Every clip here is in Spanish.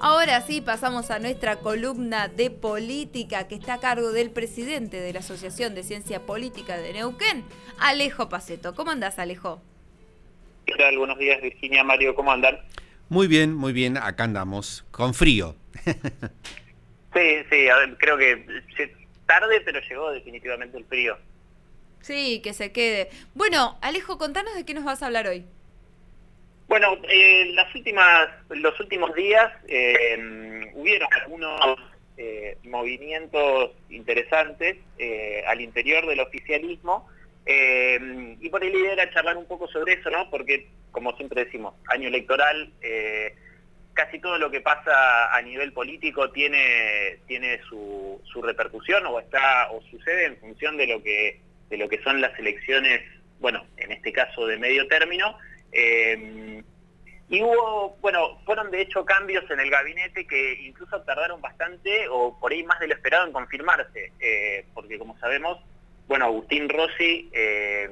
Ahora sí, pasamos a nuestra columna de política que está a cargo del presidente de la Asociación de Ciencia Política de Neuquén, Alejo Paceto. ¿Cómo andás, Alejo? ¿Qué tal? Buenos días, Virginia, Mario, ¿cómo andan? Muy bien, muy bien, acá andamos, con frío. sí, sí, creo que tarde, pero llegó definitivamente el frío. Sí, que se quede. Bueno, Alejo, contanos de qué nos vas a hablar hoy. Bueno, eh, las últimas, los últimos días eh, hubieron algunos eh, movimientos interesantes eh, al interior del oficialismo y por ahí la idea era charlar un poco sobre eso, ¿no? Porque, como siempre decimos, año electoral, casi todo lo que pasa a nivel político tiene, tiene su, repercusión o está o sucede en función de lo que de lo que son las elecciones, bueno, en este caso de medio término, eh, y hubo, bueno, fueron de hecho cambios en el gabinete que incluso tardaron bastante o por ahí más de lo esperado en confirmarse, eh, porque como sabemos, bueno, Agustín Rossi eh,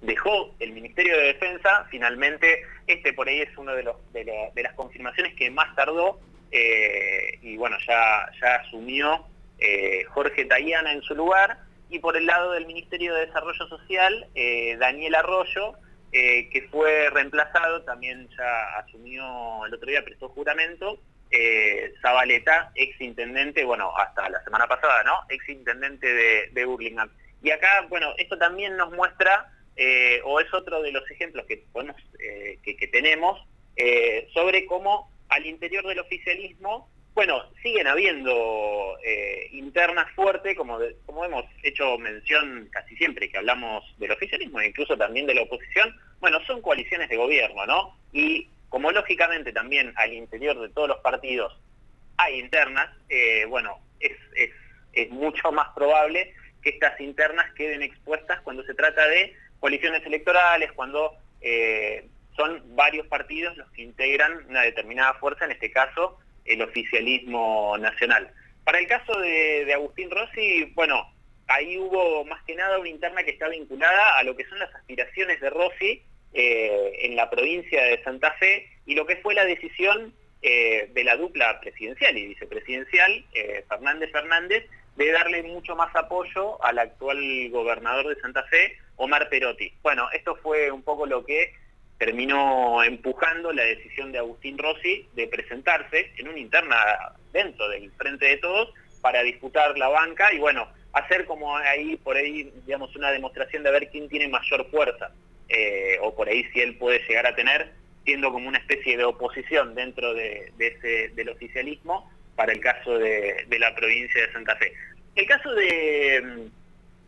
dejó el Ministerio de Defensa, finalmente este por ahí es uno de, de, las confirmaciones que más tardó y bueno, ya, ya asumió Jorge Tayana en su lugar. Y por el lado del Ministerio de Desarrollo Social, Daniel Arroyo, eh, que fue reemplazado, también ya asumió el otro día, prestó juramento, eh, Zabaleta, ex intendente, bueno, hasta la semana pasada, ¿no? Ex intendente de, Burlingame. Y acá, bueno, esto también nos muestra, eh, o es otro de los ejemplos que, tenemos, sobre cómo al interior del oficialismo bueno, siguen habiendo eh, internas fuertes, como, como hemos hecho mención casi siempre que hablamos del oficialismo e incluso también de la oposición, bueno, son coaliciones de gobierno, ¿no? Y como lógicamente también al interior de todos los partidos hay internas, eh, bueno, es, es, es mucho más probable que estas internas queden expuestas cuando se trata de coaliciones electorales, cuando eh, son varios partidos los que integran una determinada fuerza, en este caso el oficialismo nacional. Para el caso de, Agustín Rossi, bueno, ahí hubo más que nada una interna que está vinculada a lo que son las aspiraciones de Rossi eh, en la provincia de Santa Fe y lo que fue la decisión eh, de la dupla presidencial y vicepresidencial, eh, Fernández Fernández, de darle mucho más apoyo al actual gobernador de Santa Fe, Omar Perotti. Bueno, esto fue un poco lo que terminó empujando la decisión de Agustín Rossi de presentarse en una interna dentro del Frente de Todos para disputar la banca y bueno, hacer como ahí, por ahí, digamos, una demostración de ver quién tiene mayor fuerza, eh, o por ahí si él puede llegar a tener, siendo como una especie de oposición dentro de, ese, del oficialismo para el caso de, la provincia de Santa Fe. El caso de,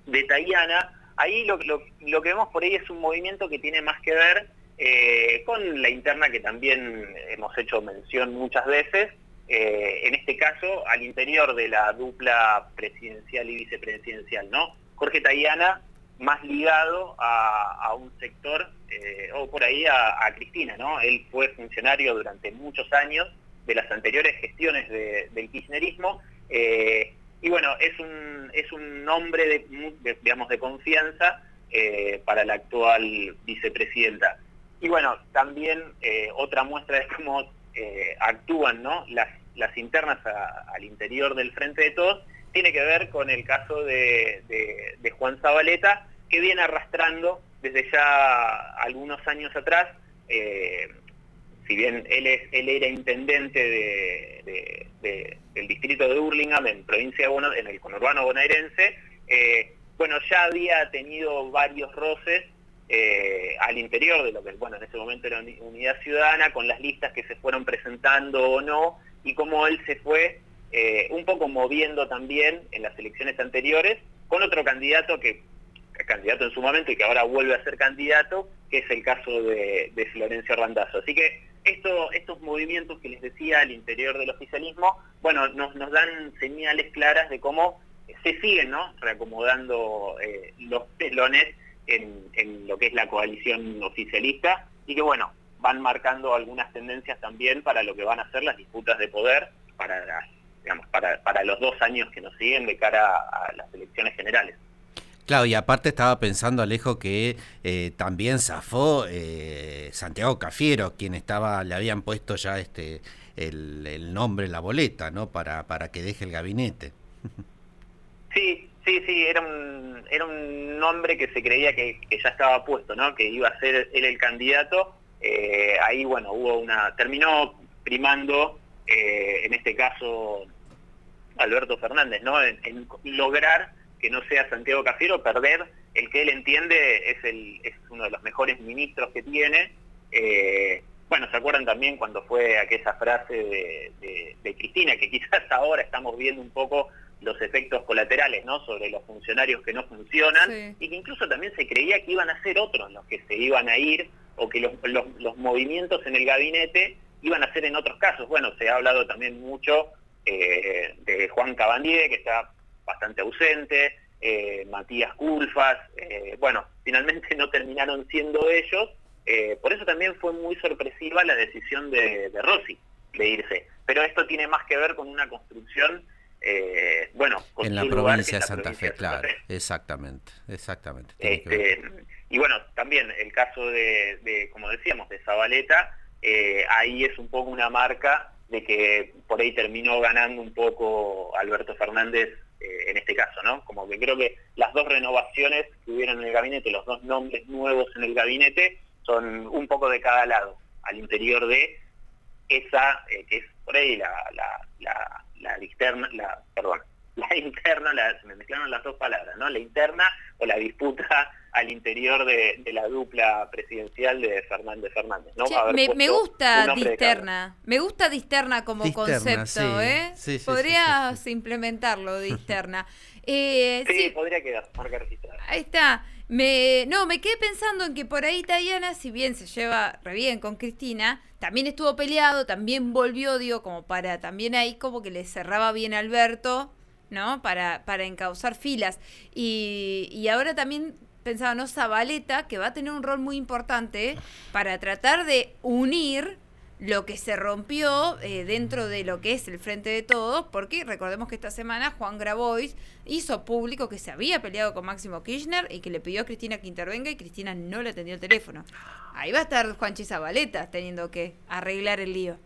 de Tayana, ahí lo, lo que vemos por ahí es un movimiento que tiene más que ver eh, con la interna que también hemos hecho mención muchas veces, eh, en este caso al interior de la dupla presidencial y vicepresidencial, ¿no? Jorge Tayana más ligado a, un sector, eh, o por ahí a, Cristina, ¿no? Él fue funcionario durante muchos años de las anteriores gestiones del kirchnerismo, y bueno, es un, es un hombre digamos, de confianza para la actual vicepresidenta. Y bueno, también eh, otra muestra de cómo eh, actúan ¿no? las, las internas al interior del Frente de Todos tiene que ver con el caso de, Juan Zabaleta, que viene arrastrando desde ya algunos años atrás, eh, si bien él, es, él era intendente del distrito de Hurlingham en provincia de en el conurbano bonaerense, bueno, ya había tenido varios roces eh, al interior de lo que, bueno, en ese momento era Unidad Ciudadana, con las listas que se fueron presentando o no, y cómo él se fue eh, un poco moviendo también en las elecciones anteriores, con otro candidato que, candidato en su momento y que ahora vuelve a ser candidato, que es el caso de, Florencio Randazzo. Así que esto, estos movimientos que les decía al interior del oficialismo, bueno, nos, nos dan señales claras de cómo se siguen ¿no? reacomodando eh, los telones en, lo que es la coalición oficialista y que bueno, van marcando algunas tendencias también para lo que van a ser las disputas de poder para, digamos, para, para los dos años que nos siguen de cara a las elecciones generales. Claro, y aparte estaba pensando, Alejo, que eh, también zafó eh, Santiago Cafiero, quien estaba, le habían puesto ya este el, nombre, la boleta, ¿no? Para, para que deje el gabinete. Sí, sí, sí, era un, era un nombre que se creía que, ya estaba puesto, ¿no? Que iba a ser él el candidato. Eh, ahí, bueno, hubo una... Terminó primando, eh, en este caso, Alberto Fernández, ¿no? En, lograr que no sea Santiago Cafiero, perder el que él entiende es, el, es uno de los mejores ministros que tiene. Eh, bueno, ¿se acuerdan también cuando fue aquella frase de, Cristina, que quizás ahora estamos viendo un poco los efectos colaterales, ¿no? Sobre los funcionarios que no funcionan y que incluso también se creía que iban a ser otros los que se iban a ir o que los, los, movimientos en el gabinete iban a ser en otros casos. Bueno, se ha hablado también mucho eh, de Juan Cabandier, que está bastante ausente, eh, Matías Culfas, eh, bueno, finalmente no terminaron siendo ellos, por eso también fue muy sorpresiva la decisión de, Rossi de irse. Pero esto tiene más que ver con una construcción bueno, en la provincia de Santa Fe, claro, exactamente, exactamente. Este, y bueno, también el caso de, como decíamos, de Zabaleta, ahí es un poco una marca de que por ahí terminó ganando un poco Alberto Fernández eh, en este caso, ¿no? Como que creo que las dos renovaciones que hubieron en el gabinete, los dos nombres nuevos en el gabinete, son un poco de cada lado, al interior de esa, eh, que es por ahí la, la, la, la externa, la, perdón, la interna, se me mezclaron las dos palabras, ¿no? La interna o la disputa al interior de, la dupla presidencial de Fernández Fernández. ¿no? me, gusta Disterna, me gusta Disterna como concepto, ¿eh? Podrías implementarlo, Disterna. Eh, sí, podría quedar, marca registrada. Ahí está. Me, no, me quedé pensando en que por ahí Tayana, si bien se lleva re bien con Cristina, también estuvo peleado, también volvió, digo, como para, también ahí como que le cerraba bien a Alberto, ¿no? Para, para encauzar filas. Y, y ahora también pensaba, ¿no? Zabaleta, que va a tener un rol muy importante para tratar de unir lo que se rompió eh, dentro de lo que es el Frente de Todos, porque recordemos que esta semana Juan Grabois hizo público que se había peleado con Máximo Kirchner y que le pidió a Cristina que intervenga y Cristina no le atendió el teléfono. Ahí va a estar Juanchi Zabaleta teniendo que arreglar el lío.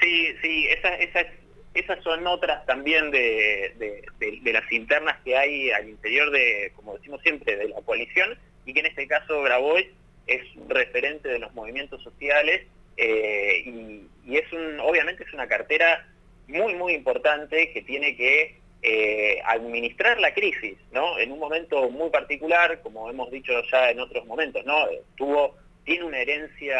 Sí, sí, esa, esa es esas son otras también de, las internas que hay al interior de, como decimos siempre, de la coalición, y que en este caso Grabois es referente de los movimientos sociales, eh, y, es obviamente es una cartera muy, muy importante que tiene que eh, administrar la crisis, ¿no? En un momento muy particular, como hemos dicho ya en otros momentos, ¿no? Tuvo, tiene una herencia,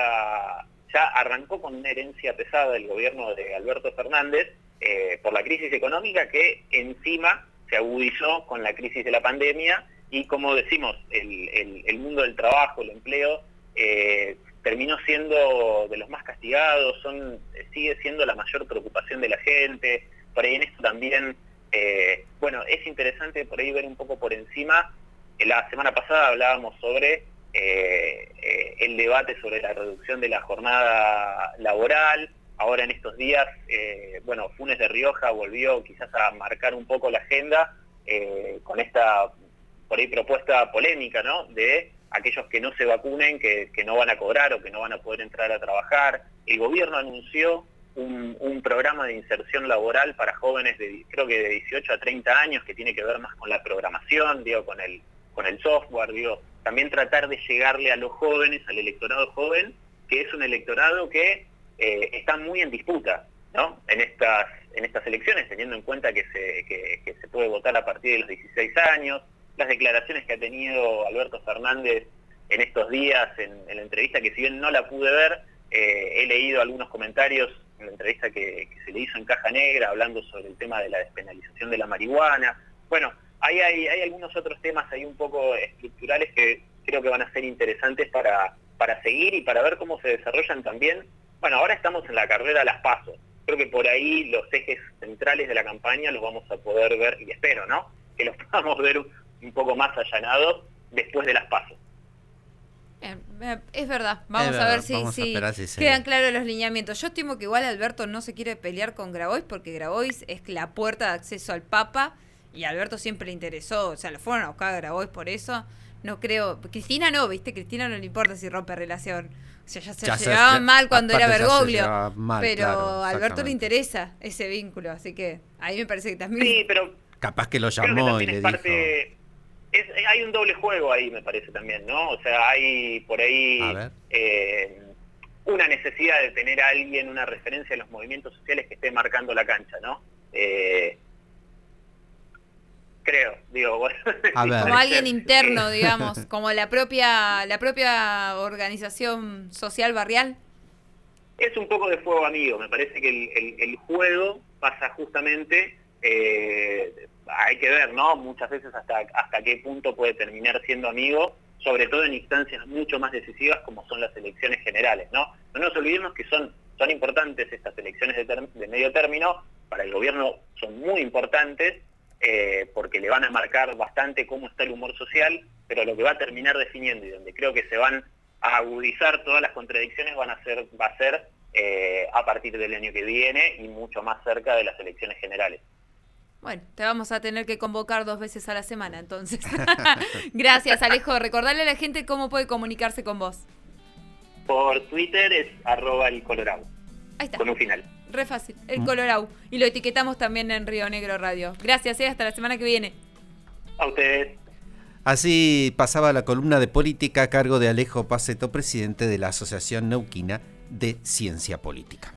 ya arrancó con una herencia pesada del gobierno de Alberto Fernández, eh, por la crisis económica que encima se agudizó con la crisis de la pandemia y como decimos, el, mundo del trabajo, el empleo, eh, terminó siendo de los más castigados, son, sigue siendo la mayor preocupación de la gente, por ahí en esto también, eh, bueno, es interesante por ahí ver un poco por encima, la semana pasada hablábamos sobre el debate sobre la reducción de la jornada laboral, Ahora en estos días, eh, bueno, Funes de Rioja volvió quizás a marcar un poco la agenda eh, con esta, por ahí, propuesta polémica, ¿no? De aquellos que no se vacunen, que, no van a cobrar o que no van a poder entrar a trabajar. El gobierno anunció un, programa de inserción laboral para jóvenes de, creo que de 18 a 30 años, que tiene que ver más con la programación, digo, con el, con el software, digo, también tratar de llegarle a los jóvenes, al electorado joven, que es un electorado que eh, están muy en disputa ¿no? en, estas, en estas elecciones, teniendo en cuenta que se, se puede votar a partir de los 16 años, las declaraciones que ha tenido Alberto Fernández en estos días en, la entrevista, que si bien no la pude ver, eh, he leído algunos comentarios en la entrevista que, se le hizo en Caja Negra, hablando sobre el tema de la despenalización de la marihuana. Bueno, hay, hay, hay algunos otros temas ahí un poco estructurales que creo que van a ser interesantes para, para seguir y para ver cómo se desarrollan también bueno, ahora estamos en la carrera a las pasos. Creo que por ahí los ejes centrales de la campaña los vamos a poder ver, y espero, ¿no? Que los podamos ver un poco más allanados después de las pasos. Es verdad, vamos a ver si, quedan claros los lineamientos. Yo estimo que igual Alberto no se quiere pelear con Grabois porque Grabois es la puerta de acceso al Papa y a Alberto siempre le interesó, o sea, lo fueron a buscar a Grabois por eso. No creo. Cristina no, ¿viste? Cristina no le importa si rompe relación. O sea, ya se Ya se- llevaban mal cuando era Bergoglio. mal, pero claro, a Alberto le interesa ese vínculo, así que a mí me parece que también. Sí, pero Capaz que lo que llamó y le es dijo. parte... es- hay un doble juego ahí, me parece también, ¿no? O sea, hay por ahí eh, una necesidad de tener a alguien, una referencia en los movimientos sociales que esté marcando la cancha, ¿no? Eh, creo, digo, bueno. A ver. como alguien interno, digamos, como la propia, la propia organización social barrial. Es un poco de fuego amigo, me parece que el, el- el juego pasa justamente, eh, hay que ver, ¿no? Muchas veces hasta, hasta qué punto puede terminar siendo amigo, sobre todo en instancias mucho más decisivas como son las elecciones generales, ¿no? No nos olvidemos que son, son importantes estas elecciones de medio término, para el gobierno son muy importantes, eh, porque le van a marcar bastante cómo está el humor social, pero lo que va a terminar definiendo y donde creo que se van a agudizar todas las contradicciones van a ser, va a ser eh, a partir del año que viene y mucho más cerca de las elecciones generales. Bueno, te vamos a tener que convocar dos veces a la semana, entonces. Gracias, Alejo. Recordarle a la gente cómo puede comunicarse con vos. Por Twitter es arroba el colorado, Ahí está. con un final. Re fácil. El Colorau. Y lo etiquetamos también en Río Negro Radio. Gracias, eh. Hasta la semana que viene. A ustedes. Así pasaba la columna de política a cargo de Alejo Paceto, presidente de la Asociación Neuquina de Ciencia Política.